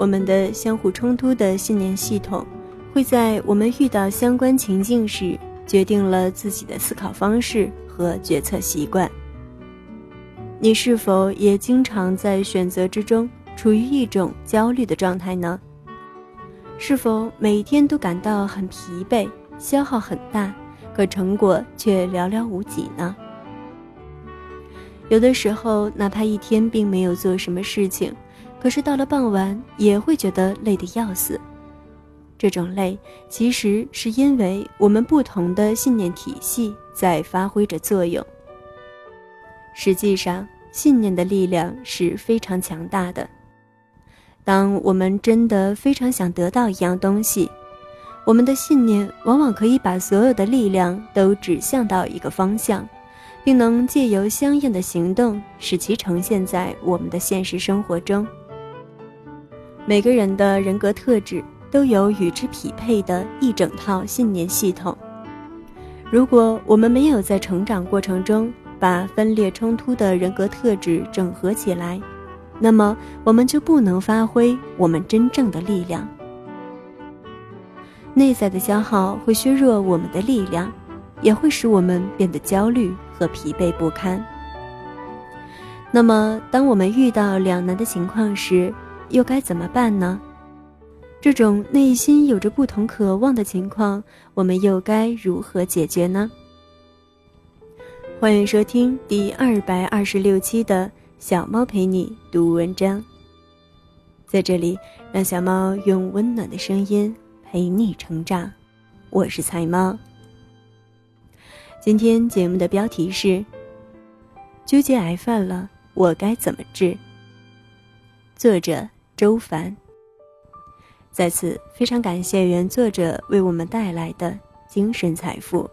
我们的相互冲突的信念系统，会在我们遇到相关情境时，决定了自己的思考方式和决策习惯。你是否也经常在选择之中处于一种焦虑的状态呢？是否每天都感到很疲惫，消耗很大，可成果却寥寥无几呢？有的时候，哪怕一天并没有做什么事情，可是到了傍晚也会觉得累得要死。这种累，其实是因为我们不同的信念体系在发挥着作用。实际上，信念的力量是非常强大的。当我们真的非常想得到一样东西，我们的信念往往可以把所有的力量都指向到一个方向，并能借由相应的行动使其呈现在我们的现实生活中。每个人的人格特质都有与之匹配的一整套信念系统。如果我们没有在成长过程中，把分裂冲突的人格特质整合起来，那么我们就不能发挥我们真正的力量。内在的消耗会削弱我们的力量，也会使我们变得焦虑和疲惫不堪。那么，当我们遇到两难的情况时，又该怎么办呢？这种内心有着不同渴望的情况，我们又该如何解决呢？欢迎收听第二百二十六期的小猫陪你读文章。在这里，让小猫用温暖的声音陪你成长。我是菜猫。今天节目的标题是：纠结癌犯了，我该怎么治？作者周凡。在此，非常感谢原作者为我们带来的精神财富。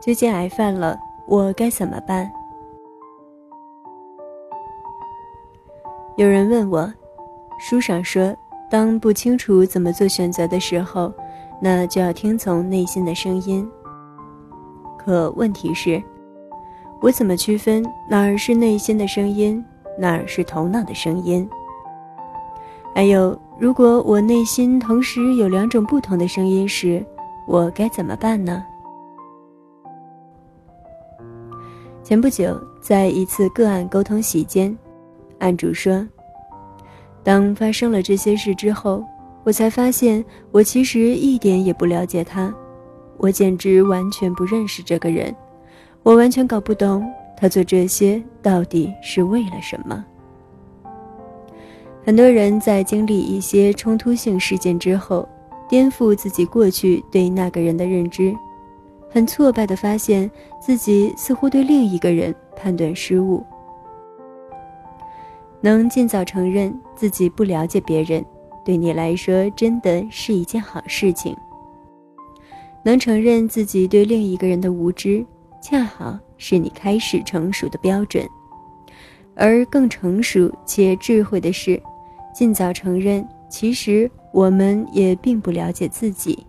最近癌犯了，我该怎么办？有人问我，书上说，当不清楚怎么做选择的时候，那就要听从内心的声音。可问题是，我怎么区分哪儿是内心的声音，哪儿是头脑的声音？还有，如果我内心同时有两种不同的声音时，我该怎么办呢？前不久，在一次个案沟通席间，案主说：“当发生了这些事之后，我才发现我其实一点也不了解他，我简直完全不认识这个人，我完全搞不懂他做这些到底是为了什么。”很多人在经历一些冲突性事件之后，颠覆自己过去对那个人的认知。很挫败地发现自己似乎对另一个人判断失误。能尽早承认自己不了解别人，对你来说真的是一件好事情。能承认自己对另一个人的无知，恰好是你开始成熟的标准。而更成熟且智慧的是，尽早承认，其实我们也并不了解自己。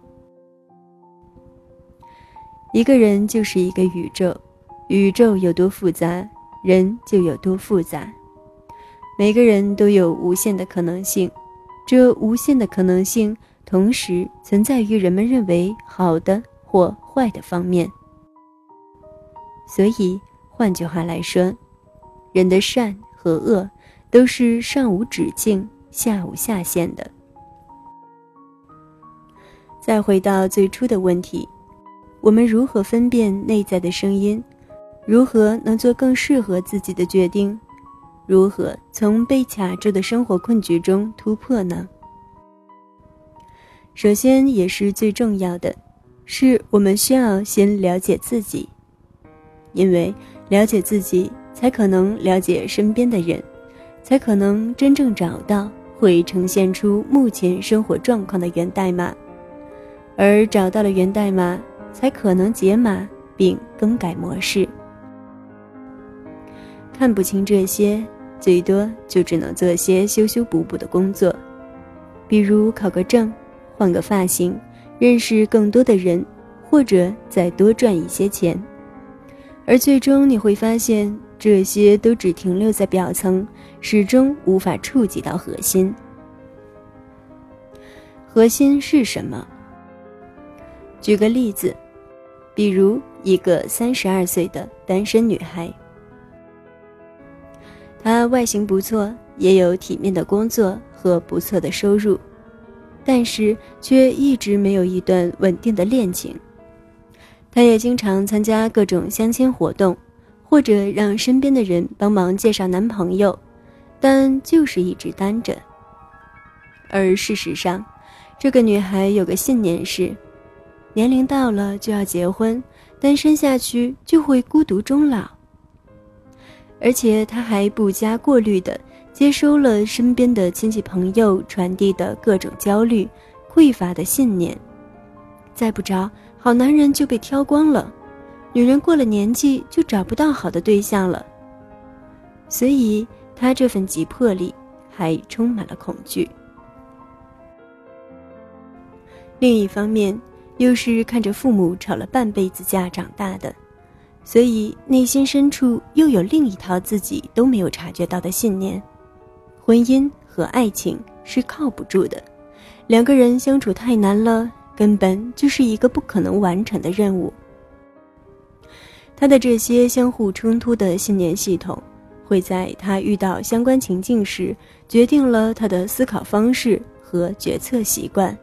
一个人就是一个宇宙，宇宙有多复杂，人就有多复杂。每个人都有无限的可能性，这无限的可能性同时存在于人们认为好的或坏的方面。所以，换句话来说，人的善和恶都是上无止境、下无下限的。再回到最初的问题。我们如何分辨内在的声音？如何能做更适合自己的决定？如何从被卡住的生活困局中突破呢？首先，也是最重要的，是我们需要先了解自己，因为了解自己，才可能了解身边的人，才可能真正找到会呈现出目前生活状况的源代码。而找到了源代码，才可能解码并更改模式。看不清这些，最多就只能做些修修补补的工作，比如考个证、换个发型、认识更多的人，或者再多赚一些钱。而最终你会发现，这些都只停留在表层，始终无法触及到核心。核心是什么？举个例子，比如一个三十二岁的单身女孩，她外形不错，也有体面的工作和不错的收入，但是却一直没有一段稳定的恋情。她也经常参加各种相亲活动，或者让身边的人帮忙介绍男朋友，但就是一直单着。而事实上，这个女孩有个信念是。年龄到了就要结婚，单身下去就会孤独终老。而且他还不加过滤的接收了身边的亲戚朋友传递的各种焦虑、匮乏的信念。再不着，好男人就被挑光了，女人过了年纪就找不到好的对象了。所以他这份急迫力还充满了恐惧。另一方面。又是看着父母吵了半辈子架长大的，所以内心深处又有另一套自己都没有察觉到的信念：婚姻和爱情是靠不住的，两个人相处太难了，根本就是一个不可能完成的任务。他的这些相互冲突的信念系统，会在他遇到相关情境时，决定了他的思考方式和决策习惯。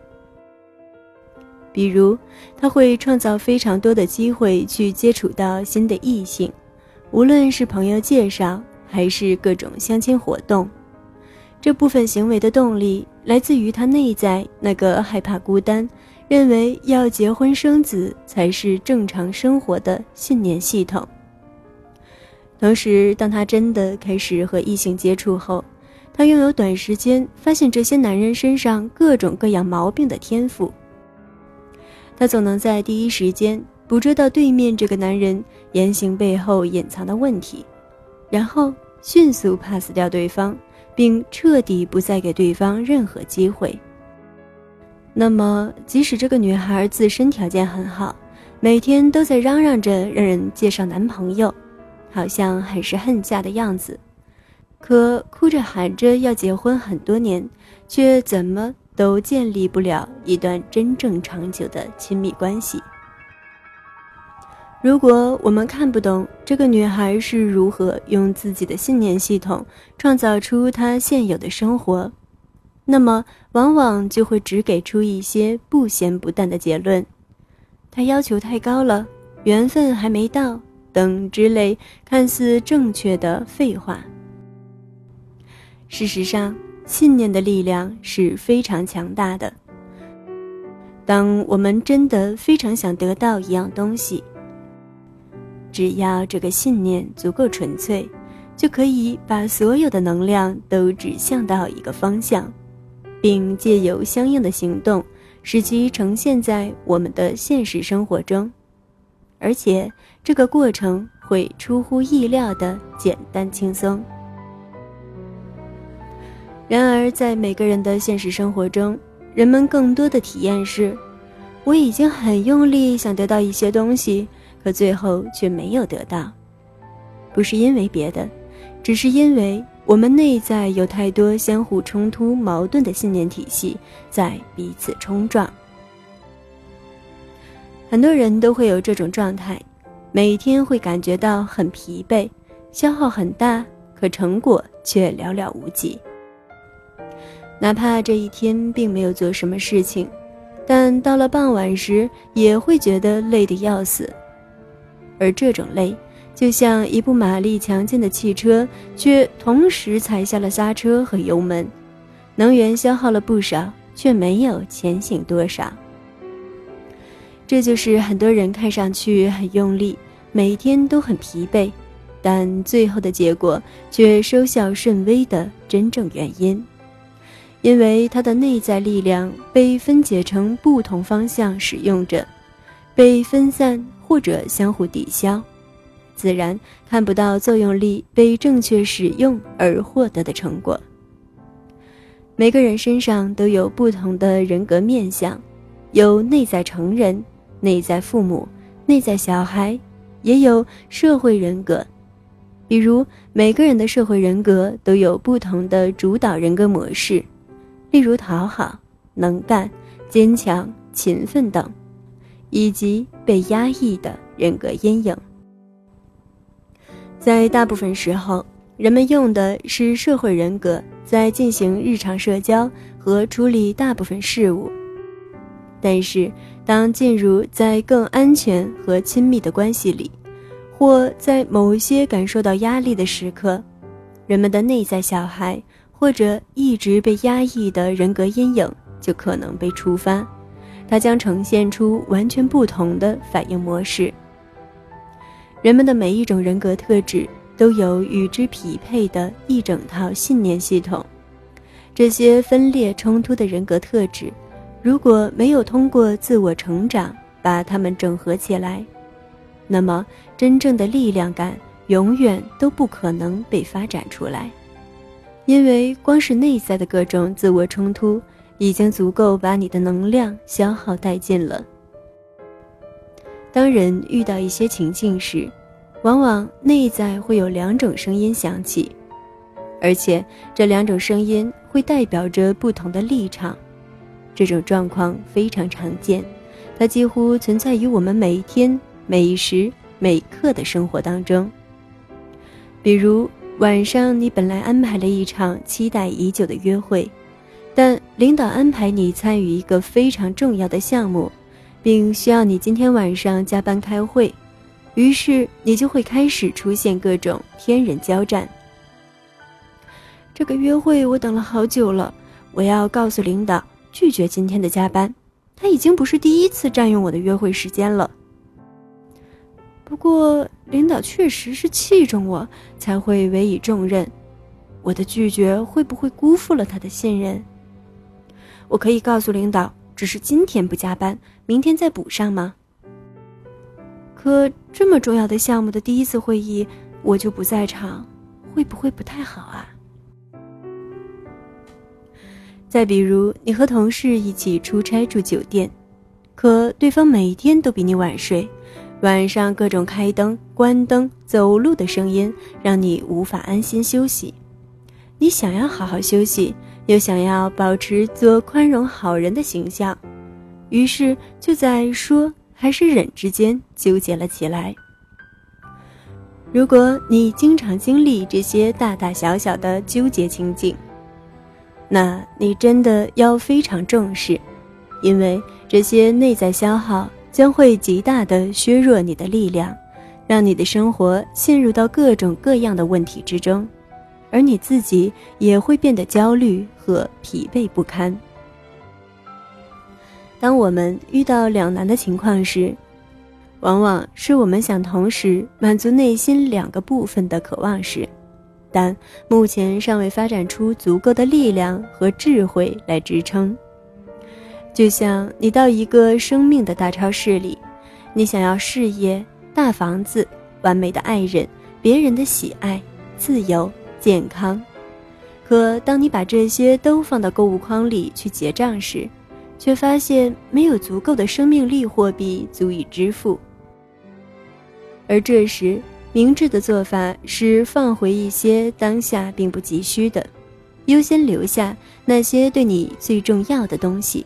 比如，他会创造非常多的机会去接触到新的异性，无论是朋友介绍还是各种相亲活动。这部分行为的动力来自于他内在那个害怕孤单、认为要结婚生子才是正常生活的信念系统。同时，当他真的开始和异性接触后，他拥有短时间发现这些男人身上各种各样毛病的天赋。他总能在第一时间捕捉到对面这个男人言行背后隐藏的问题，然后迅速 pass 掉对方，并彻底不再给对方任何机会。那么，即使这个女孩自身条件很好，每天都在嚷嚷着让人介绍男朋友，好像很是恨嫁的样子，可哭着喊着要结婚很多年，却怎么？都建立不了一段真正长久的亲密关系。如果我们看不懂这个女孩是如何用自己的信念系统创造出她现有的生活，那么往往就会只给出一些不咸不淡的结论：她要求太高了，缘分还没到等之类看似正确的废话。事实上。信念的力量是非常强大的。当我们真的非常想得到一样东西，只要这个信念足够纯粹，就可以把所有的能量都指向到一个方向，并借由相应的行动，使其呈现在我们的现实生活中，而且这个过程会出乎意料的简单轻松。然而，在每个人的现实生活中，人们更多的体验是：我已经很用力想得到一些东西，可最后却没有得到。不是因为别的，只是因为我们内在有太多相互冲突、矛盾的信念体系在彼此冲撞。很多人都会有这种状态，每天会感觉到很疲惫，消耗很大，可成果却寥寥无几。哪怕这一天并没有做什么事情，但到了傍晚时也会觉得累得要死。而这种累，就像一部马力强劲的汽车，却同时踩下了刹车和油门，能源消耗了不少，却没有前行多少。这就是很多人看上去很用力，每天都很疲惫，但最后的结果却收效甚微的真正原因。因为他的内在力量被分解成不同方向使用着，被分散或者相互抵消，自然看不到作用力被正确使用而获得的成果。每个人身上都有不同的人格面相，有内在成人、内在父母、内在小孩，也有社会人格。比如，每个人的社会人格都有不同的主导人格模式，例如讨好、能干、坚强、勤奋等。以及被压抑的人格阴影，在大部分时候，人们用的是社会人格在进行日常社交和处理大部分事务。但是，当进入在更安全和亲密的关系里，或在某些感受到压力的时刻，人们的内在小孩或者一直被压抑的人格阴影就可能被触发。它将呈现出完全不同的反应模式。人们的每一种人格特质都有与之匹配的一整套信念系统。这些分裂冲突的人格特质，如果没有通过自我成长把它们整合起来，那么真正的力量感永远都不可能被发展出来，因为光是内在的各种自我冲突。已经足够把你的能量消耗殆尽了。当人遇到一些情境时，往往内在会有两种声音响起，而且这两种声音会代表着不同的立场。这种状况非常常见，它几乎存在于我们每一天每一时每一刻的生活当中。比如晚上，你本来安排了一场期待已久的约会。但领导安排你参与一个非常重要的项目，并需要你今天晚上加班开会，于是你就会开始出现各种天人交战。这个约会我等了好久了，我要告诉领导拒绝今天的加班。他已经不是第一次占用我的约会时间了。不过领导确实是器重我才会委以重任，我的拒绝会不会辜负了他的信任？我可以告诉领导，只是今天不加班，明天再补上吗？可这么重要的项目的第一次会议，我就不在场，会不会不太好啊？再比如，你和同事一起出差住酒店，可对方每天都比你晚睡，晚上各种开灯、关灯、走路的声音让你无法安心休息，你想要好好休息。又想要保持做宽容好人的形象，于是就在说还是忍之间纠结了起来。如果你经常经历这些大大小小的纠结情景，那你真的要非常重视，因为这些内在消耗将会极大的削弱你的力量，让你的生活陷入到各种各样的问题之中。而你自己也会变得焦虑和疲惫不堪。当我们遇到两难的情况时，往往是我们想同时满足内心两个部分的渴望时，但目前尚未发展出足够的力量和智慧来支撑。就像你到一个生命的大超市里，你想要事业、大房子、完美的爱人、别人的喜爱、自由。健康，可当你把这些都放到购物筐里去结账时，却发现没有足够的生命力货币足以支付。而这时，明智的做法是放回一些当下并不急需的，优先留下那些对你最重要的东西。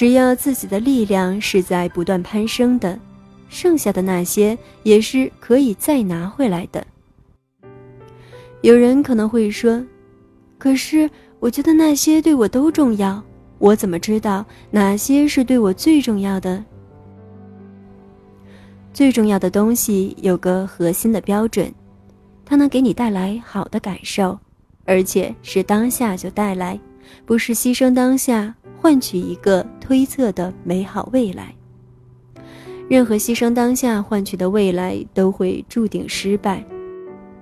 只要自己的力量是在不断攀升的，剩下的那些也是可以再拿回来的。有人可能会说：“可是我觉得那些对我都重要，我怎么知道哪些是对我最重要的？最重要的东西有个核心的标准，它能给你带来好的感受，而且是当下就带来，不是牺牲当下换取一个推测的美好未来。任何牺牲当下换取的未来都会注定失败，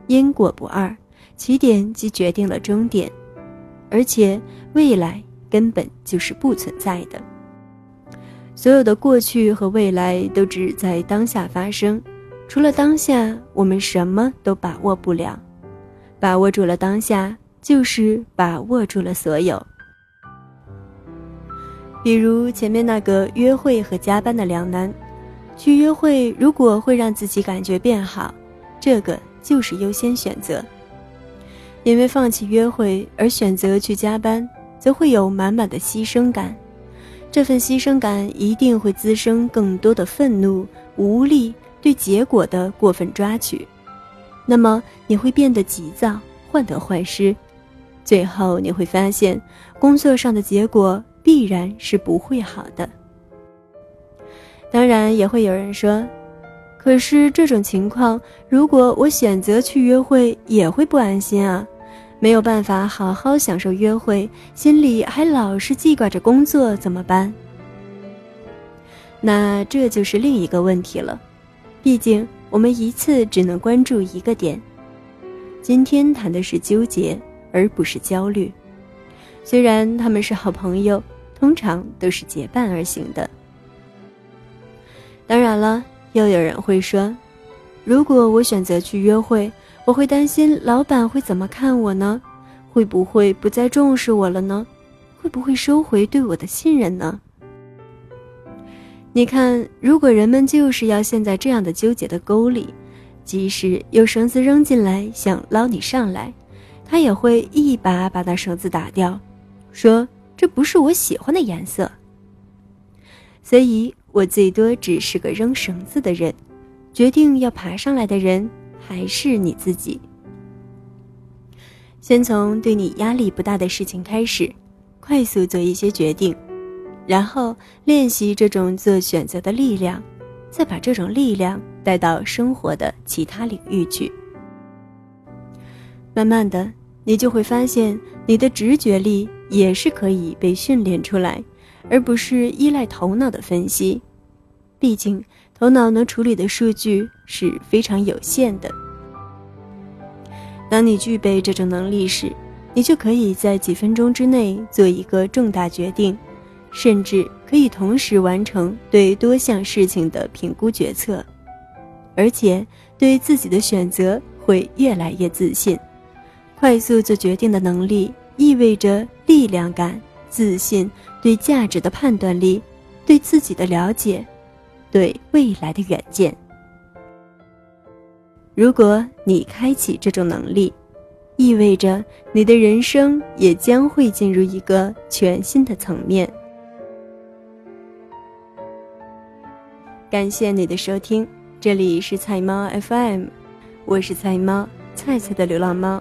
因果不二。”起点即决定了终点，而且未来根本就是不存在的。所有的过去和未来都只在当下发生，除了当下，我们什么都把握不了。把握住了当下，就是把握住了所有。比如前面那个约会和加班的两难，去约会如果会让自己感觉变好，这个就是优先选择。因为放弃约会而选择去加班，则会有满满的牺牲感，这份牺牲感一定会滋生更多的愤怒、无力对结果的过分抓取，那么你会变得急躁、患得患失，最后你会发现工作上的结果。必然是不会好的。当然，也会有人说：“可是这种情况，如果我选择去约会，也会不安心啊，没有办法好好享受约会，心里还老是记挂着工作，怎么办？”那这就是另一个问题了。毕竟我们一次只能关注一个点。今天谈的是纠结，而不是焦虑。虽然他们是好朋友，通常都是结伴而行的。当然了，又有人会说，如果我选择去约会，我会担心老板会怎么看我呢？会不会不再重视我了呢？会不会收回对我的信任呢？你看，如果人们就是要陷在这样的纠结的沟里，即使有绳子扔进来想捞你上来，他也会一把把那绳子打掉。说这不是我喜欢的颜色，所以我最多只是个扔绳子的人，决定要爬上来的人还是你自己。先从对你压力不大的事情开始，快速做一些决定，然后练习这种做选择的力量，再把这种力量带到生活的其他领域去。慢慢的，你就会发现你的直觉力。也是可以被训练出来，而不是依赖头脑的分析。毕竟，头脑能处理的数据是非常有限的。当你具备这种能力时，你就可以在几分钟之内做一个重大决定，甚至可以同时完成对多项事情的评估决策，而且对自己的选择会越来越自信。快速做决定的能力。意味着力量感、自信、对价值的判断力、对自己的了解、对未来的远见。如果你开启这种能力，意味着你的人生也将会进入一个全新的层面。感谢你的收听，这里是菜猫 FM，我是菜猫菜菜的流浪猫。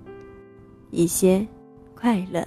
一些快乐。